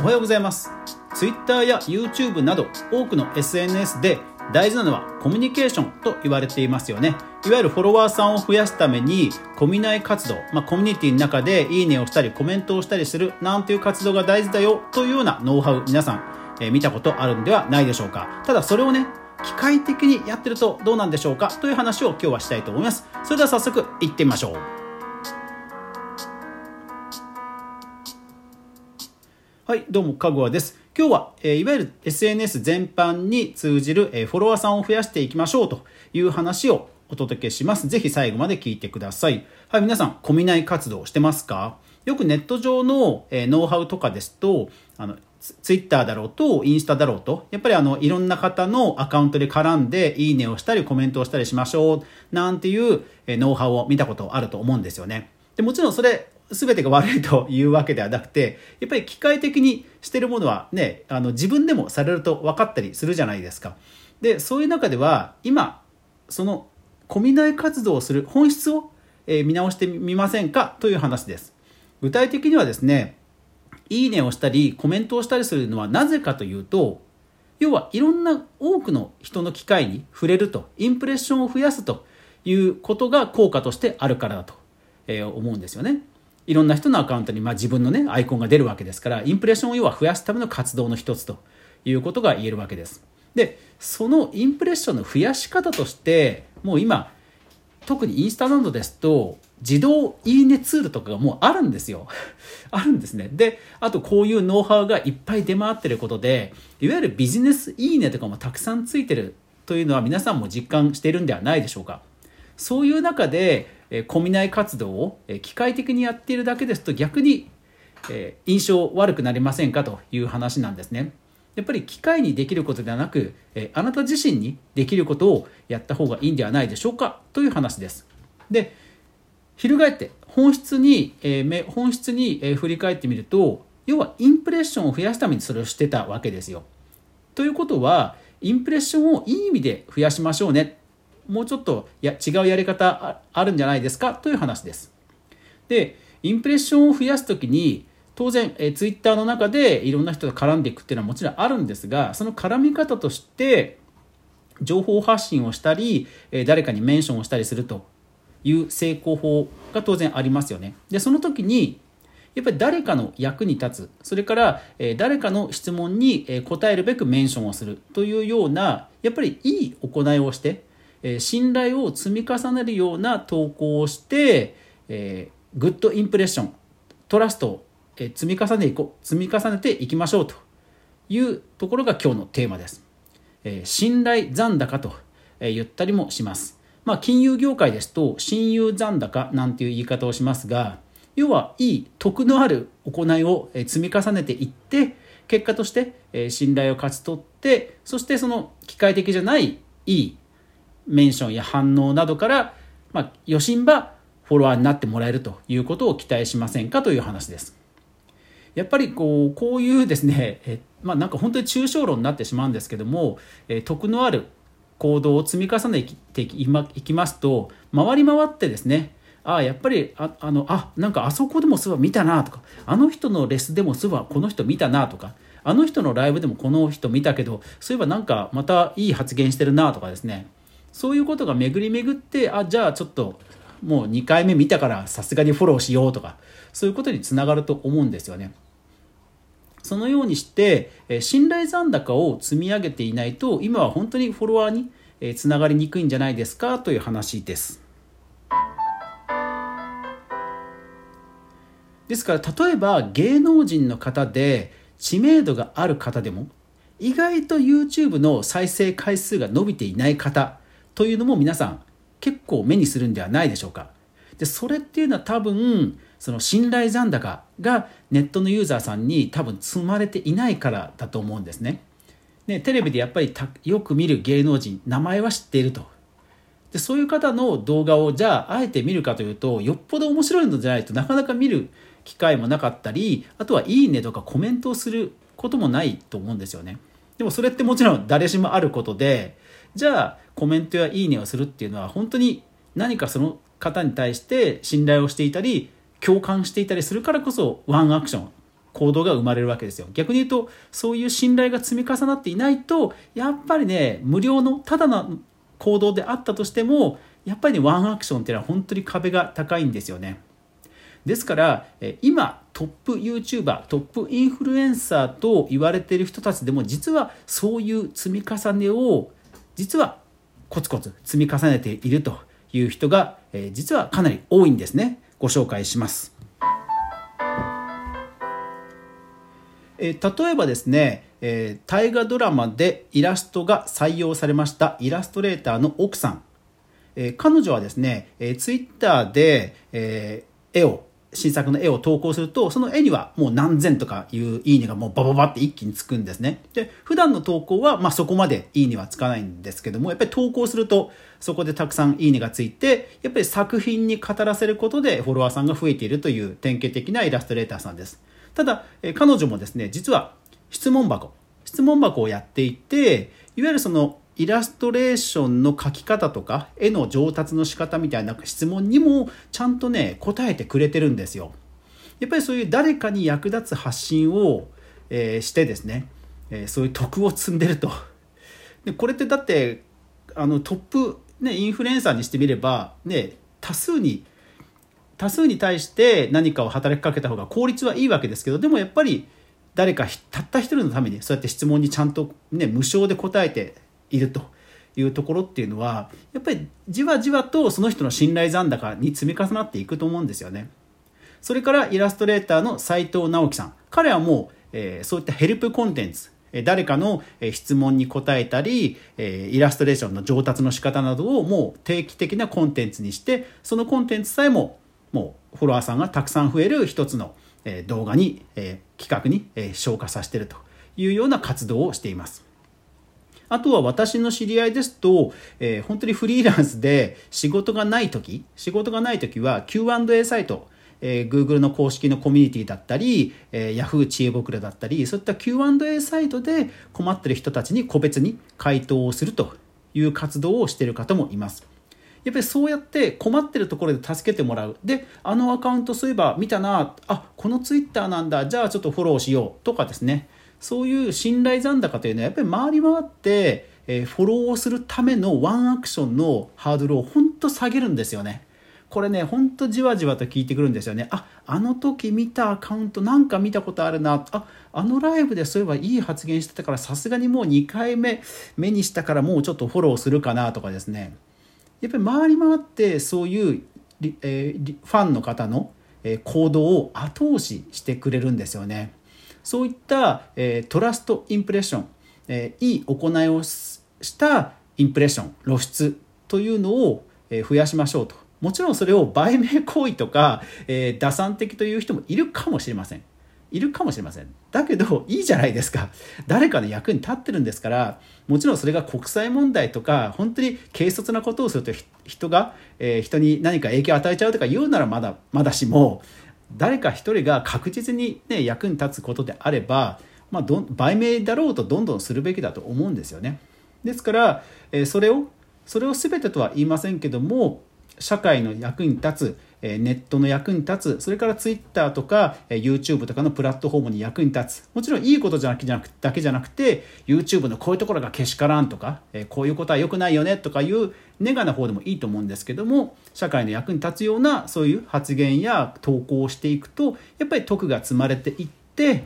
おはようございます。Twitter や YouTube など多くの SNS で大事なのはコミュニケーションと言われていますよね。いわゆるフォロワーさんを増やすためにコミュ内活動、まあ、コミュニティの中でいいねをしたりコメントをしたりするなんていう活動が大事だよというようなノウハウ皆さん、えー、見たことあるんではないでしょうか。ただそれをね機械的にやってるとどうなんでしょうかという話を今日はしたいと思います。それでは早速いってみましょう。はい、どうも、かぐわです。今日は、え、いわゆる SNS 全般に通じる、え、フォロワーさんを増やしていきましょうという話をお届けします。ぜひ最後まで聞いてください。はい、皆さん、コミナイ活動してますか？よくネット上の、え、ノウハウとかですと、あの、ツイッターだろうと、インスタだろうと、やっぱりあの、いろんな方のアカウントで絡んで、いいねをしたり、コメントをしたりしましょう、なんていう、えノウハウを見たことあると思うんですよね。でもちろんそれ、全てが悪いというわけではなくて、やっぱり機械的にしてるものはね、あの自分でもされると分かったりするじゃないですか。で、そういう中では、今、その、コミナイ活動をする本質を、え見直してみませんか？という話です。具体的にはですね、いいねをしたり、コメントをしたりするのはなぜかというと、要はいろんな多くの人の機会に触れると、インプレッションを増やすということが効果としてあるからだと、え思うんですよね。いろんな人のアカウントにまあ自分のねアイコンが出るわけですからインプレッションを要は増やすための活動の一つということが言えるわけですでそのインプレッションの増やし方としてもう今特にインスタなどですと自動いいねツールとかがもうあるんですよ。あるんですね。で、あとこういうノウハウがいっぱい出回ってることで、いわゆるビジネスいいねとかもたくさんついてるというのは皆さんも実感しているんではないでしょうか。そういう中で、えー、コミナイ活動を、えー、機械的にやっているだけですと逆に、えー、印象悪くなりませんかという話なんですね。やっぱり機械にできることではなく、えあなた自身にできることをやった方がいいんではないでしょうかという話です。で、翻って本質に、えー、本質に、え振り返ってみると、要はインプレッションを増やすためにそれをしてたわけですよ。ということは、インプレッションをいい意味で増やしましょうねもうちょっとや違うやり方あるんじゃないですか？という話です。で、インプレッションを増やすときに、当然、えツイッターの中でいろんな人が絡んでいくっていうのはもちろんあるんですが、その絡み方として、情報発信をしたり、え誰かにメンションをしたりするという成功法が当然ありますよね。で、その時に、やっぱり誰かの役に立つ、それから、え誰かの質問にえ答えるべくメンションをするというような、やっぱりいい行いをして、え信頼を積み重ねるような投稿をして、えー、グッドインプレッショントラストを積み重ねいこう積み重ねていきましょうというところが今日のテーマです。えー、信頼残高とえ言ったりもします。まあ、金融業界ですと信用残高なんていう言い方をしますが要はいい得のある行いを積み重ねていって結果として信頼を勝ち取ってそしてその機械的じゃないいいメンションや反応などから、まあ、余震ばフォロワーになってもらえるということを期待しませんかという話です。やっぱりこうこういうですね、えまあ、なんか本当に抽象論になってしまうんですけども、え得のある行動を積み重ねていきますと回り回ってですねああやっぱりああのあなんかあそこでもそういえば見たなとかあの人のレスでもそういえばこの人見たなとかあの人のライブでもこの人見たけどそういえばなんかまたいい発言してるなとかですねそういうことが巡り巡ってあじゃあちょっともう2回目見たからさすがにフォローしようとかそういうことにつながると思うんですよね。そのようにして信頼残高を積み上げていないと今は本当にフォロワーにつながりにくいんじゃないですかという話です。ですから例えば芸能人の方で知名度がある方でも意外と YouTube の再生回数が伸びていない方というのも皆さん結構目にするんではないでしょうか。でそれっていうのは多分その信頼残高がネットのユーザーさんに多分積まれていないからだと思うんですね。ねテレビでやっぱりよく見る芸能人名前は知っていると。でそういう方の動画をじゃああえて見るかというとよっぽど面白いのじゃないとなかなか見る機会もなかったりあとはいいねとかコメントをすることもないと思うんですよね。でもそれってもちろん誰しもあることでじゃあコメントやいいねをするっていうのは本当に何かその方に対して信頼をしていたり共感していたりするからこそワンアクション行動が生まれるわけですよ。逆に言うと、そういう信頼が積み重なっていないと、やっぱりね、無料のただの行動であったとしても、やっぱりね、ワンアクションっていうのは本当に壁が高いんですよね。ですから、今、トップ YouTuber、トップインフルエンサーと言われている人たちでも、実はそういう積み重ねを、実はコツコツ積み重ねているという人が、え実はかなり多いんですね。ご紹介します。え例えばですね、えー、大河ドラマでイラストが採用されましたイラストレーターの奥さん、えー、彼女はですね、えー、ツイッターで、えー、絵を新作の絵を投稿すると、その絵にはもう何千とかいういいねがもうバババって一気につくんですね。で、普段の投稿はまあそこまでいいねはつかないんですけども、やっぱり投稿するとそこでたくさんいいねがついて、やっぱり作品に語らせることでフォロワーさんが増えているという典型的なイラストレーターさんです。ただ、え彼女もですね、実は質問箱、質問箱をやっていて、いわゆるそのイラストレーションの描き方とか絵の上達の仕方みたいな質問にもちゃんとね答えてくれてるんですよ。やっぱりそういう誰かに役立つ発信を、えー、してですね、えー、そういう徳を積んでると。でこれってだってあのトップ、ね、インフルエンサーにしてみれば、ね、多数に多数に対して何かを働きかけた方が効率はいいわけですけどでもやっぱり誰かたった一人のためにそうやって質問にちゃんと、ね、無償で答えているというところっていうのはやっぱりじわじわとその人の信頼残高に積み重なっていくと思うんですよね。それからイラストレーターの斉藤直樹さん彼はもう、えー、そういったヘルプコンテンツ誰かの質問に答えたり、イラストレーションの上達の仕方などをもう定期的なコンテンツにして、そのコンテンツさえももうフォロワーさんがたくさん増える一つの動画に、企画に消化させているというような活動をしています。あとは私の知り合いですと、えー、本当にフリーランスで仕事がない時、仕事がない時は Q&A サイト、えー、Google の公式のコミュニティだったり、えー、Yahoo 知恵袋だったり、そういった Q&A サイトで困ってる人たちに個別に回答をするという活動をしている方もいます。やっぱりそうやって困ってるところで助けてもらう。で、あのアカウントそういえば見たな、あ、このツイッターなんだ、じゃあちょっとフォローしようとかですね。そういう信頼残高というのはやっぱり回り回って、えフォローをするためのワンアクションのハードルを本当下げるんですよね。これね、ほんとじわじわと聞いてくるんですよね。あ、あの時見たアカウントなんか見たことあるな。あ、あのライブでそういえばいい発言してたからさすがにもう2回目目にしたからもうちょっとフォローするかなとかですね。やっぱり回り回ってそういう、えー、ファンの方の行動を後押ししてくれるんですよね。そういった、えー、トラストインプレッション、えー、いい行いをしたインプレッション露出というのを、え増やしましょうともちろんそれを売名行為とか、え、打算的という人もいるかもしれませんいるかもしれません。だけど、いいじゃないですか。誰かの役に立ってるんですから、もちろんそれが国際問題とか、本当に軽率なことをすると人が、えー、人に何か影響を与えちゃうとか言うならまだ、まだしも、誰か一人が確実に、ね、役に立つことであれば、まあ、ど売名だろうとどんどんするべきだと思うんですよね。ですから、え、それを、それを全てとは言いませんけども、社会の役に立つ、ネットの役に立つ、それから Twitter とか YouTube とかのプラットフォームに役に立つ。もちろんいいことじゃなくだけじゃなくて、YouTube のこういうところがけしからんとか、こういうことは良くないよねとかいうネガな方でもいいと思うんですけども、社会の役に立つようなそういう発言や投稿をしていくと、やっぱり徳が積まれていって、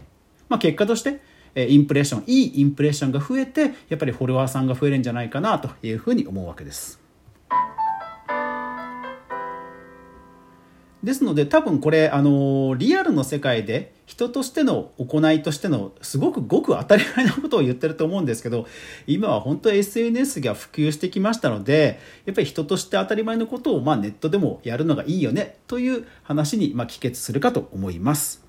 まあ、結果として、インプレッション、いいインプレッションが増えて、やっぱりフォロワーさんが増えるんじゃないかなというふうに思うわけです。ですので多分これあのリアルの世界で人としての行いとしてのすごくごく当たり前なことを言ってると思うんですけど今は本当 SNS が普及してきましたのでやっぱり人として当たり前のことをまあネットでもやるのがいいよねという話にまあ帰結するかと思います。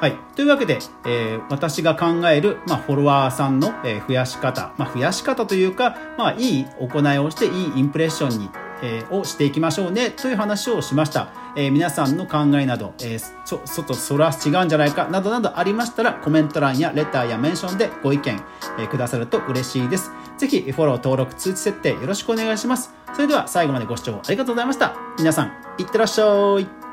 はい。というわけで、えー、私が考える、まあ、フォロワーさんの、えー、増やし方、まあ、増やし方というか、まあ、いい行いをして、いいインプレッションにえ、をしていきましょうね。という話をしました、えー、皆さんの考えなど、えー、ちょ外それは違うんじゃないか。などなどありましたらコメント欄やレターやメンションでご意見、えくださると嬉しいです。ぜひフォロー登録通知設定よろしくお願いします。それでは最後までご視聴ありがとうございました。皆さんいってらっしゃい。